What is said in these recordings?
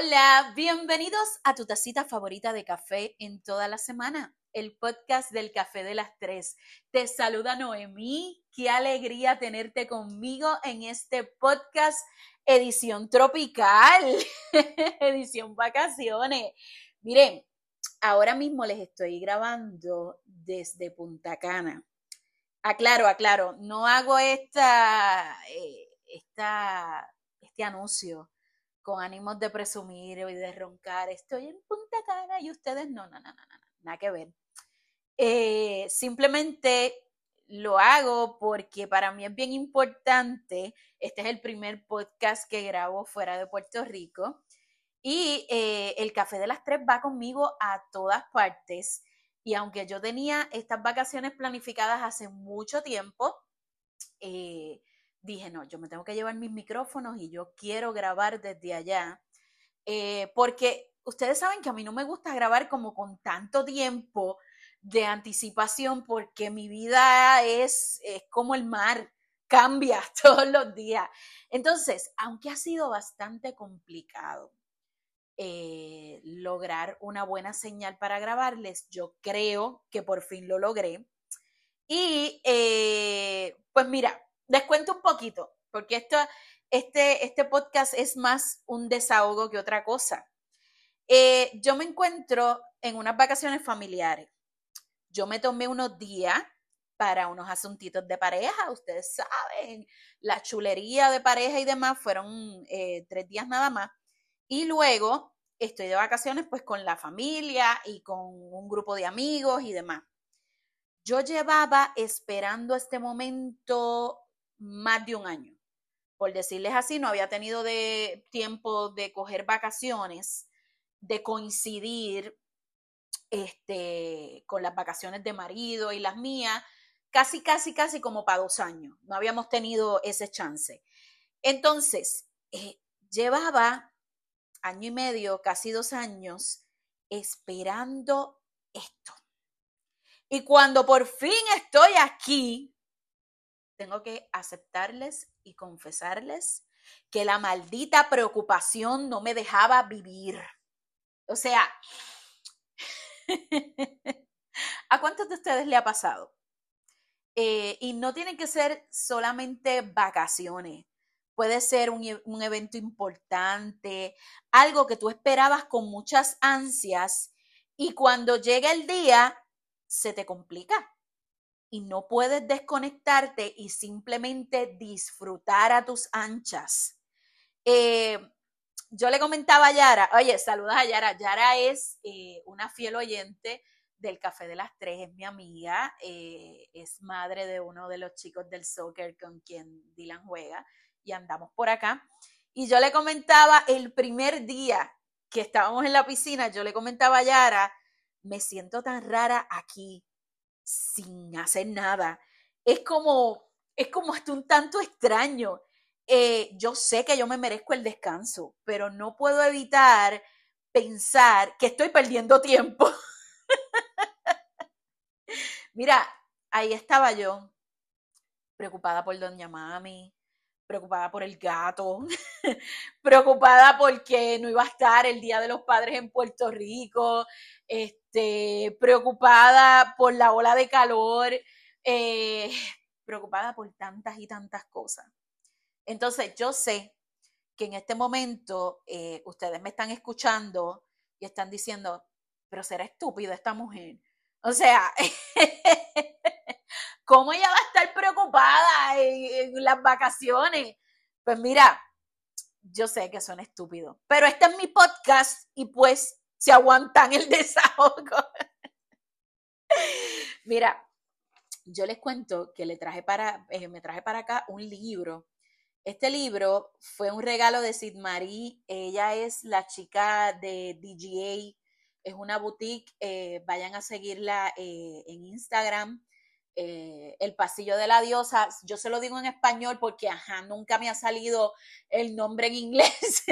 Hola, bienvenidos a tu tacita favorita de café en toda la semana, el podcast del café de las tres. Te saluda Noemí, qué alegría tenerte conmigo en este podcast edición tropical, edición vacaciones. Miren, ahora mismo les estoy grabando desde Punta Cana. Aclaro, aclaro, no hago esta, eh, esta, este anuncio con ánimos de presumir y de roncar. Estoy en Punta Cana y ustedes no, no, no, no, no nada que ver. Eh, simplemente lo hago porque para mí es bien importante. Este es el primer podcast que grabo fuera de Puerto Rico. Y eh, el café de las tres va conmigo a todas partes. Y aunque yo tenía estas vacaciones planificadas hace mucho tiempo, eh, dije, no, yo me tengo que llevar mis micrófonos y yo quiero grabar desde allá, eh, porque ustedes saben que a mí no me gusta grabar como con tanto tiempo de anticipación, porque mi vida es, es como el mar, cambia todos los días. Entonces, aunque ha sido bastante complicado, eh, lograr una buena señal para grabarles. Yo creo que por fin lo logré. Y eh, pues mira, les cuento un poquito, porque esto, este, este podcast es más un desahogo que otra cosa. Eh, yo me encuentro en unas vacaciones familiares. Yo me tomé unos días para unos asuntitos de pareja, ustedes saben, la chulería de pareja y demás fueron tres días nada más. Y luego estoy de vacaciones pues con la familia y con un grupo de amigos y demás. Yo llevaba esperando este momento más de un año. Por decirles así, no había tenido de tiempo de coger vacaciones, de coincidir este, con las vacaciones de marido y las mías, casi, casi, casi como para dos años. No habíamos tenido ese chance. Entonces, eh, llevaba año y medio, casi dos años, esperando esto. Y cuando por fin estoy aquí, tengo que aceptarles y confesarles que la maldita preocupación no me dejaba vivir. O sea, ¿a cuántos de ustedes le ha pasado? Eh, y no tienen que ser solamente vacaciones puede ser un, e, un, evento importante, algo que tú esperabas con muchas ansias y cuando llega el día se te complica y no puedes desconectarte y simplemente disfrutar a tus anchas. Eh, yo le comentaba a Yara, oye, saludas a Yara, Yara es eh, una fiel oyente del Café de las Tres, es mi amiga, eh, es madre de uno de los chicos del soccer con quien Dylan juega y andamos por acá. Y yo le comentaba el primer día que estábamos en la piscina, yo le comentaba a Yara, me siento tan rara aquí sin hacer nada. Es como, es como hasta un tanto extraño. Eh, yo sé que yo me merezco el descanso, pero no puedo evitar pensar que estoy perdiendo tiempo. Mira, ahí estaba yo, preocupada por Doña Mami, preocupada por el gato, preocupada porque no iba a estar el Día de los Padres en Puerto Rico, este, preocupada por la ola de calor, eh, preocupada por tantas y tantas cosas. Entonces, yo sé que en este momento eh, ustedes me están escuchando y están diciendo, pero será estúpida esta mujer. O sea, ¿Cómo ella va a estar preocupada en, las vacaciones? Pues mira, yo sé que son estúpidos, pero este es mi podcast y pues se aguantan el desahogo. mira, yo les cuento que le traje para, eh, me traje para acá un libro. Este libro fue un regalo de Sid Marie. Ella es la chica de DGA. Es una boutique. Eh, vayan a seguirla eh, en Instagram. Eh, el pasillo de la diosa, yo se lo digo en español porque, ajá, nunca me ha salido el nombre en inglés,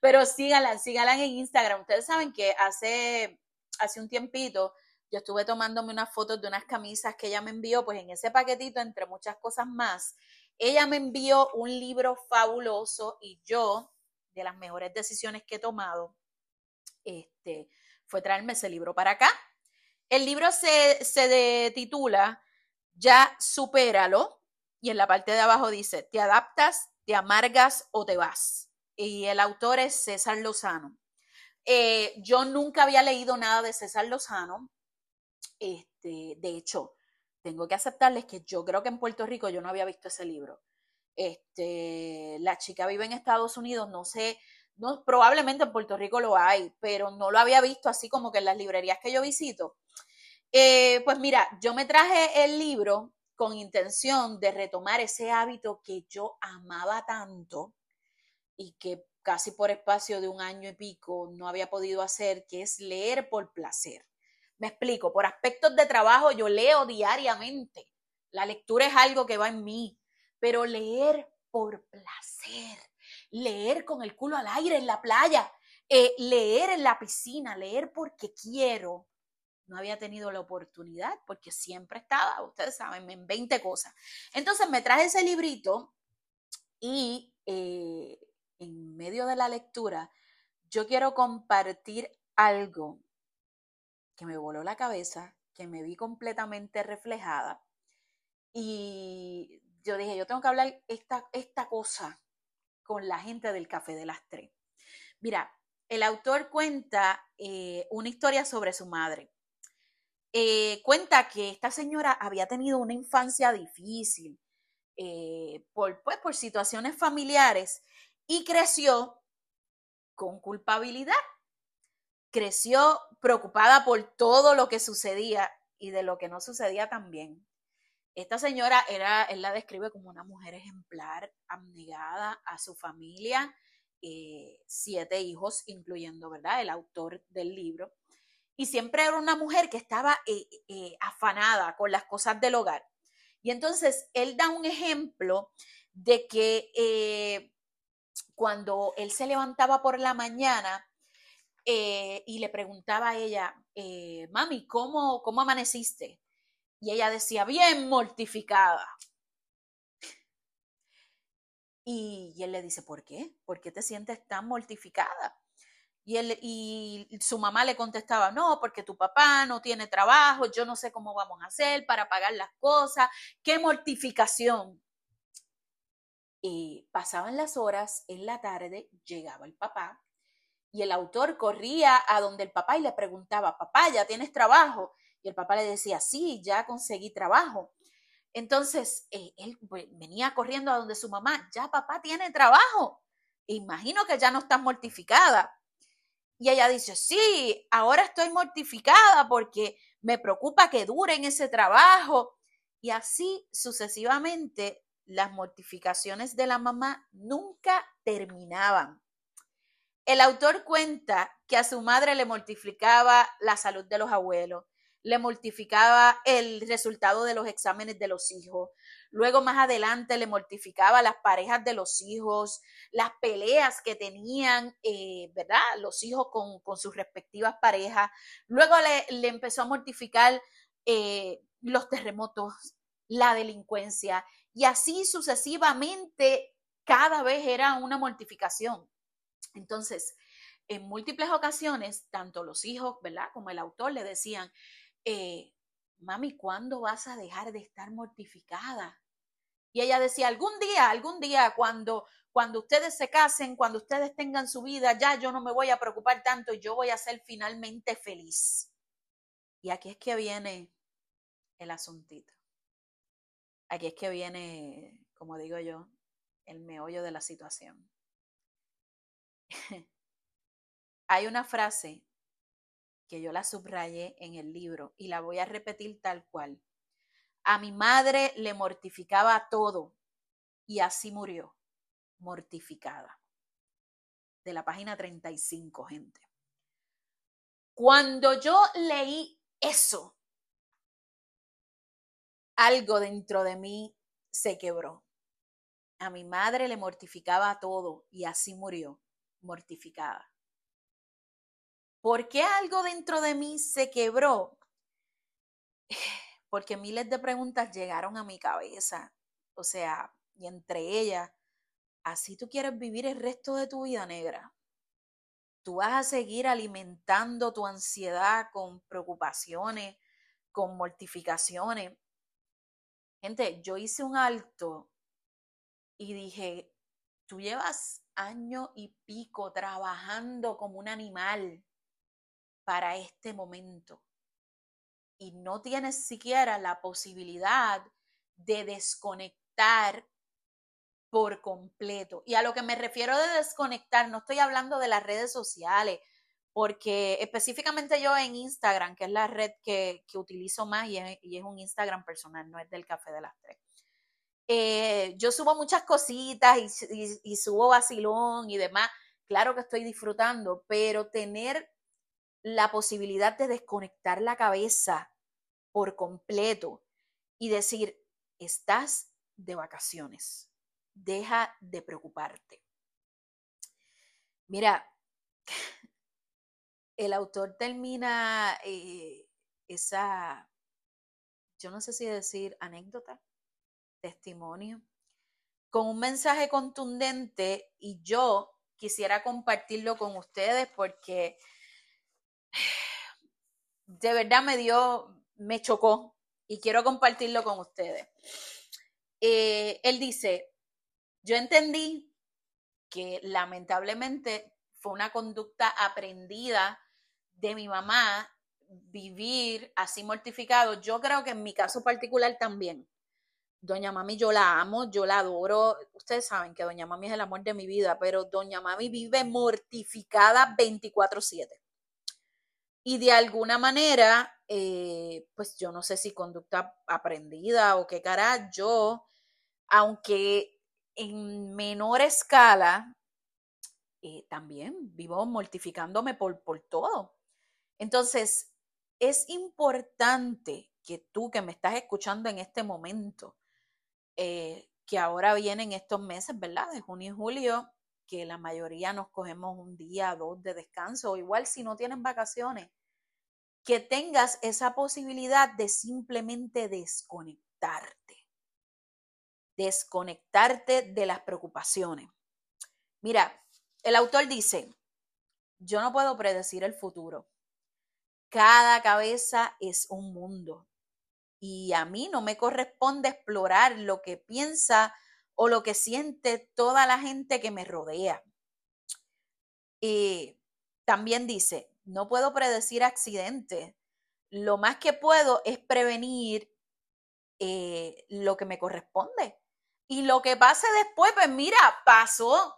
pero síganla, síganla en Instagram. Ustedes saben que hace, hace un tiempito yo estuve tomándome unas fotos de unas camisas que ella me envió, pues en ese paquetito, entre muchas cosas más, ella me envió un libro fabuloso y yo de las mejores decisiones que he tomado este, fue traerme ese libro para acá. El libro se, se titula Ya supéralo y en la parte de abajo dice, te adaptas, te amargas o te vas. Y el autor es César Lozano. Eh, yo nunca había leído nada de César Lozano. Este, de hecho, tengo que aceptarles que yo creo que en Puerto Rico yo no había visto ese libro. Este, la chica vive en Estados Unidos, no sé, no, probablemente en Puerto Rico lo hay, pero no lo había visto así como que en las librerías que yo visito. Eh, pues mira, yo me traje el libro con intención de retomar ese hábito que yo amaba tanto y que casi por espacio de un año y pico no había podido hacer, que es leer por placer. Me explico, por aspectos de trabajo yo leo diariamente. La lectura es algo que va en mí, pero leer por placer, leer con el culo al aire en la playa, eh, leer en la piscina, leer porque quiero, no había tenido la oportunidad porque siempre estaba, ustedes saben, en 20 cosas. Entonces me traje ese librito y eh, en medio de la lectura, yo quiero compartir algo que me voló la cabeza, que me vi completamente reflejada. Y yo dije, yo tengo que hablar esta, esta cosa con la gente del Café de las Tres. Mira, el autor cuenta eh, una historia sobre su madre. Eh, cuenta que esta señora había tenido una infancia difícil eh, por, pues, por situaciones familiares y creció con culpabilidad. Creció preocupada por todo lo que sucedía y de lo que no sucedía también. Esta señora era, él la describe como una mujer ejemplar, abnegada a su familia, eh, siete hijos, incluyendo, ¿verdad?, el autor del libro. Y siempre era una mujer que estaba eh, eh, afanada con las cosas del hogar. Y entonces él da un ejemplo de que cuando él se levantaba por la mañana y le preguntaba a ella, mami, ¿cómo, ¿cómo amaneciste? Y ella decía, bien mortificada. Y, él le dice, ¿por qué? ¿Por qué te sientes tan mortificada? Y, él, y su mamá le contestaba, no, porque tu papá no tiene trabajo, yo no sé cómo vamos a hacer para pagar las cosas, qué mortificación. Y pasaban las horas, en la tarde llegaba el papá y el autor corría a donde el papá y le preguntaba, papá, ¿ya tienes trabajo? Y el papá le decía, sí, ya conseguí trabajo. Entonces, eh, él venía corriendo a donde su mamá, ya papá tiene trabajo. Imagino que ya no estás mortificada. Y ella dice, sí, ahora estoy mortificada porque me preocupa que dure en ese trabajo. Y así sucesivamente las mortificaciones de la mamá nunca terminaban. El autor cuenta que a su madre le mortificaba la salud de los abuelos, le mortificaba el resultado de los exámenes de los hijos, luego más adelante le mortificaba las parejas de los hijos, las peleas que tenían, eh, ¿verdad? Los hijos con, sus respectivas parejas, luego le, empezó a mortificar eh, los terremotos, la delincuencia, y así sucesivamente, cada vez era una mortificación. Entonces, en múltiples ocasiones, tanto los hijos, ¿verdad? Como el autor le decían, eh, mami, ¿cuándo vas a dejar de estar mortificada? Y ella decía, algún día, algún día, cuando, cuando ustedes se casen, cuando ustedes tengan su vida, ya yo no me voy a preocupar tanto yo voy a ser finalmente feliz. Y aquí es que viene el asuntito. Aquí es que viene, como digo yo, el meollo de la situación. Hay una frase que yo la subrayé en el libro y la voy a repetir tal cual. A mi madre le mortificaba todo y así murió, mortificada. De la página 35, gente. Cuando yo leí eso, algo dentro de mí se quebró. A mi madre le mortificaba todo y así murió, mortificada. ¿Por qué algo dentro de mí se quebró? Porque miles de preguntas llegaron a mi cabeza. O sea, y entre ellas, así tú quieres vivir el resto de tu vida negra. Tú vas a seguir alimentando tu ansiedad con preocupaciones, con mortificaciones. Gente, yo hice un alto y dije, tú llevas año y pico trabajando como un animal para este momento y no tienes siquiera la posibilidad de desconectar por completo. Y a lo que me refiero de desconectar, no estoy hablando de las redes sociales, porque específicamente yo en Instagram, que es la red que, utilizo más y es, un Instagram personal, no es del café de las tres. Eh, yo subo muchas cositas y, y subo vacilón y demás. Claro que estoy disfrutando, pero tener la posibilidad de desconectar la cabeza por completo y decir, estás de vacaciones, deja de preocuparte. Mira, el autor termina eh, esa, yo no sé si decir anécdota, testimonio, con un mensaje contundente y yo quisiera compartirlo con ustedes porque de verdad me dio, me chocó y quiero compartirlo con ustedes. Eh, él dice, yo entendí que lamentablemente fue una conducta aprendida de mi mamá vivir así mortificado. Yo creo que en mi caso particular también. Doña Mami yo la amo, yo la adoro. Ustedes saben que Doña Mami es el amor de mi vida, pero Doña Mami vive mortificada 24/7 y de alguna manera, eh, pues yo no sé si conducta aprendida o qué cara, yo, aunque en menor escala, eh, también vivo mortificándome por, por todo. Entonces, es importante que tú que me estás escuchando en este momento, eh, que ahora vienen estos meses, ¿verdad? De junio y julio, que la mayoría nos cogemos un día, dos de descanso, igual si no tienen vacaciones, que tengas esa posibilidad de simplemente desconectarte, desconectarte de las preocupaciones. Mira, el autor dice, yo no puedo predecir el futuro. Cada cabeza es un mundo y a mí no me corresponde explorar lo que piensa o lo que siente toda la gente que me rodea. Y también dice, no puedo predecir accidentes. Lo más que puedo es prevenir eh, lo que me corresponde. Y lo que pase después, pues mira, pasó.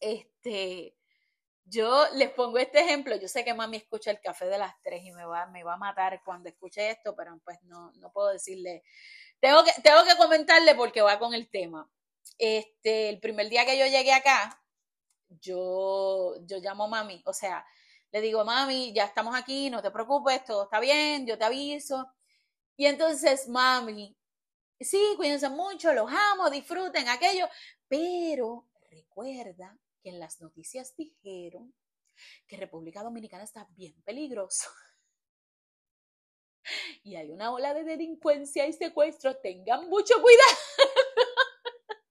Este, yo les pongo este ejemplo. Yo sé que mami escucha el café de las tres y me va, me va a matar cuando escuche esto, pero pues no, no puedo decirle. Tengo que, tengo que comentarle porque va con el tema. Este, el primer día que yo llegué acá, yo, yo llamo a mami, o sea, le digo, mami, ya estamos aquí, no te preocupes, todo está bien, yo te aviso. Y entonces, mami, sí, cuídense mucho, los amo, disfruten aquello, pero recuerda que en las noticias dijeron que República Dominicana está bien peligroso. Y hay una ola de delincuencia y secuestro, tengan mucho cuidado.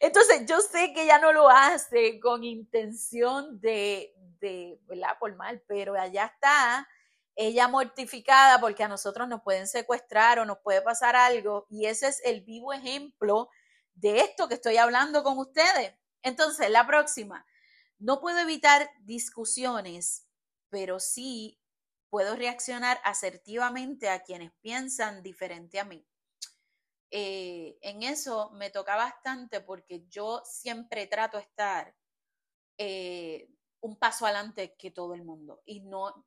Entonces, yo sé que ella no lo hace con intención de, de. Por mal, pero allá está ella mortificada porque a nosotros nos pueden secuestrar o nos puede pasar algo y ese es el vivo ejemplo de esto que estoy hablando con ustedes. Entonces, la próxima, no puedo evitar discusiones, pero sí puedo reaccionar asertivamente a quienes piensan diferente a mí. Eh, en eso me toca bastante porque yo siempre trato de estar eh, un paso adelante que todo el mundo. Y no,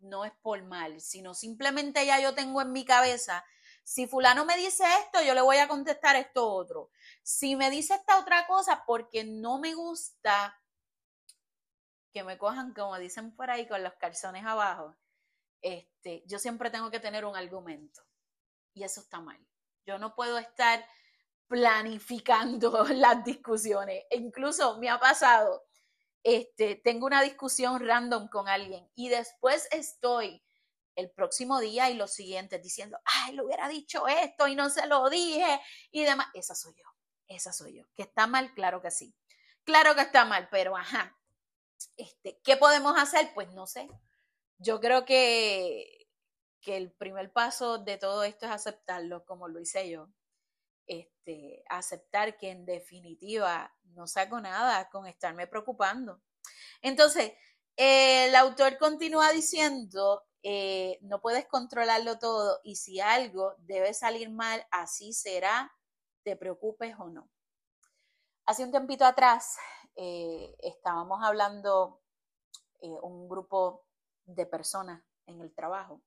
no es por mal, sino simplemente ya yo tengo en mi cabeza, si fulano me dice esto, yo le voy a contestar esto otro. Si me dice esta otra cosa, porque no me gusta que me cojan, como dicen por ahí, con los calzones abajo, este, yo siempre tengo que tener un argumento. Y eso está mal. Yo no puedo estar planificando las discusiones. E incluso me ha pasado este, tengo una discusión random con alguien y después estoy el próximo día y los siguientes diciendo, ay, le hubiera dicho esto y no se lo dije y demás. Esa soy yo. esa soy yo. ¿Que está mal? Claro que sí. Claro que está mal, pero ajá. Este, ¿Qué podemos hacer? Pues no sé. Yo creo que, que el primer paso de todo esto es aceptarlo, como lo hice yo. Este, aceptar que en definitiva no saco nada con estarme preocupando. Entonces, el autor continúa diciendo, eh, no puedes controlarlo todo y si algo debe salir mal, así será, te preocupes o no. Hace un tiempito atrás eh, estábamos hablando eh, un grupo de personas en el trabajo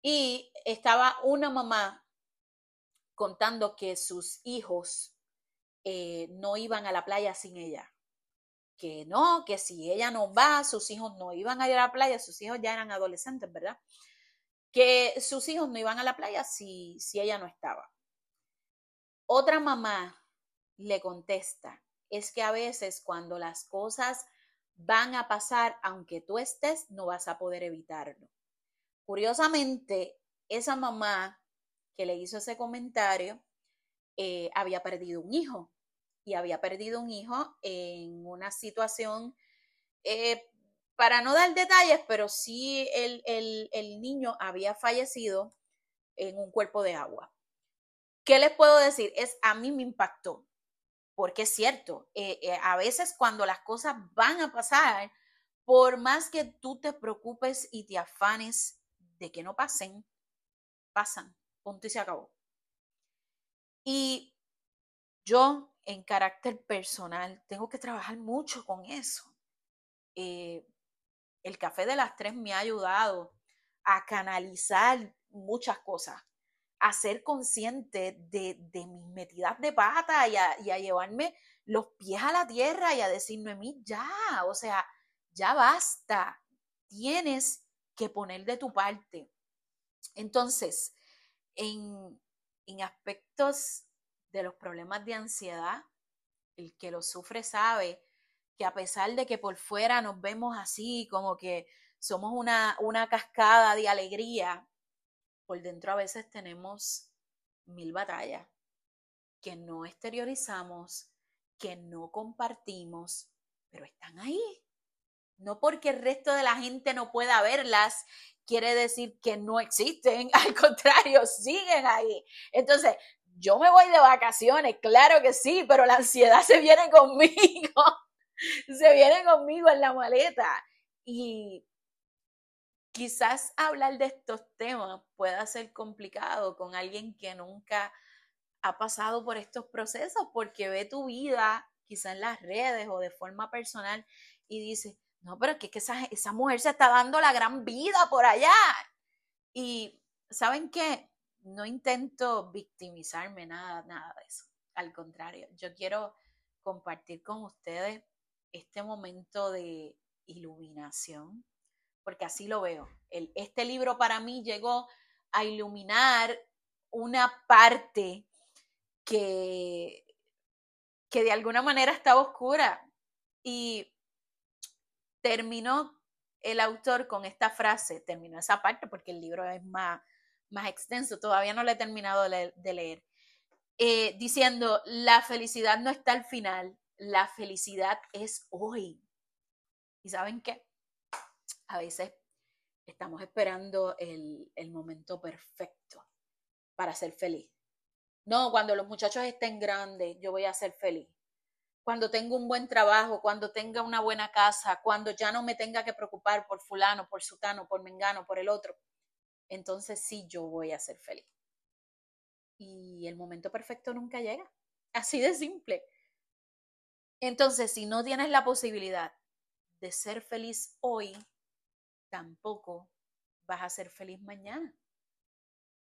y estaba una mamá contando que sus hijos no iban a la playa sin ella que no, que si ella no va, sus hijos no iban a ir a la playa, sus hijos ya eran adolescentes, ¿verdad? Que sus hijos no iban a la playa si, si ella no estaba. Otra mamá le contesta, es que a veces cuando las cosas van a pasar, aunque tú estés, no vas a poder evitarlo. Curiosamente, esa mamá que le hizo ese comentario eh, había perdido un hijo y había perdido un hijo en una situación, eh, para no dar detalles, pero sí el, el, niño había fallecido en un cuerpo de agua. ¿Qué les puedo decir? Es a mí me impactó, porque es cierto, eh, a veces cuando las cosas van a pasar, por más que tú te preocupes y te afanes de que no pasen, pasan, punto y se acabó. Y yo en carácter personal, tengo que trabajar mucho con eso. Eh, el café de las tres me ha ayudado a canalizar muchas cosas, a ser consciente de, de mis metidas de pata y a, llevarme los pies a la tierra y a decirme, mí ya, o sea, ya basta, tienes que poner de tu parte. Entonces, en, en aspectos de los problemas de ansiedad, el que lo sufre sabe que a pesar de que por fuera nos vemos así, como que somos una, una cascada de alegría, por dentro a veces tenemos mil batallas que no exteriorizamos, que no compartimos, pero están ahí. No porque el resto de la gente no pueda verlas, quiere decir que no existen, al contrario, siguen ahí. Entonces, yo me voy de vacaciones, claro que sí, pero la ansiedad se viene conmigo, se viene conmigo en la maleta. Y quizás hablar de estos temas pueda ser complicado con alguien que nunca ha pasado por estos procesos, porque ve tu vida quizás en las redes o de forma personal y dice, no, pero es que, esa, esa mujer se está dando la gran vida por allá. Y ¿saben qué? no intento victimizarme, nada, nada de eso. Al contrario, yo quiero compartir con ustedes este momento de iluminación, porque así lo veo. El, este libro para mí llegó a iluminar una parte que, que de alguna manera estaba oscura y terminó el autor con esta frase, terminó esa parte porque el libro es más, más extenso, todavía no lo he terminado de leer, eh, diciendo, la felicidad no está al final, la felicidad es hoy. ¿Y saben qué? A veces estamos esperando el, el momento perfecto para ser feliz. No, cuando los muchachos estén grandes, yo voy a ser feliz. Cuando tenga un buen trabajo, cuando tenga una buena casa, cuando ya no me tenga que preocupar por fulano, por sutano, por mengano, por el otro entonces sí yo voy a ser feliz. Y el momento perfecto nunca llega. Así de simple. Entonces, si no tienes la posibilidad de ser feliz hoy, tampoco vas a ser feliz mañana.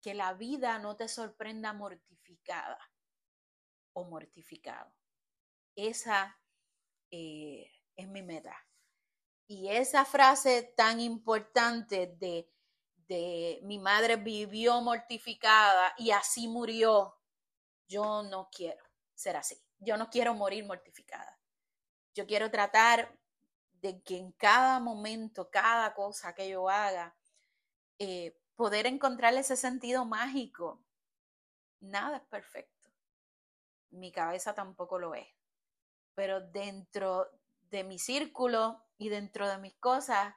Que la vida no te sorprenda mortificada o mortificado. Esa eh, es mi meta. Y esa frase tan importante de de mi madre vivió mortificada y así murió. Yo no quiero ser así. Yo no quiero morir mortificada. Yo quiero tratar de que en cada momento, cada cosa que yo haga, eh, poder encontrar ese sentido mágico. Nada es perfecto. mi cabeza tampoco lo es. Pero dentro de mi círculo y dentro de mis cosas,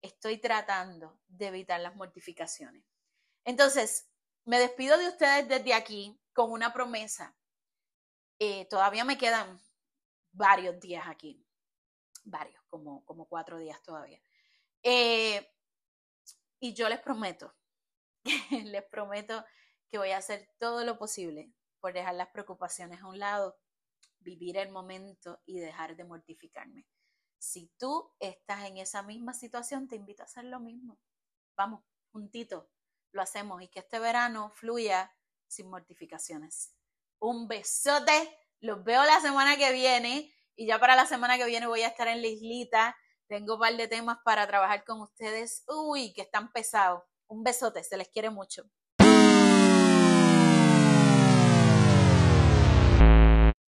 estoy tratando de evitar las mortificaciones. Entonces, me despido de ustedes desde aquí con una promesa. Eh, todavía me quedan varios días aquí, varios, como, como cuatro días todavía. Eh, y yo les prometo, les prometo que voy a hacer todo lo posible por dejar las preocupaciones a un lado, vivir el momento y dejar de mortificarme. Si tú estás en esa misma situación, te invito a hacer lo mismo. Vamos, juntito, lo hacemos y que este verano fluya sin mortificaciones. Un besote, los veo la semana que viene y ya para la semana que viene voy a estar en la islita. Tengo un par de temas para trabajar con ustedes. Uy, que están pesados. Un besote, se les quiere mucho.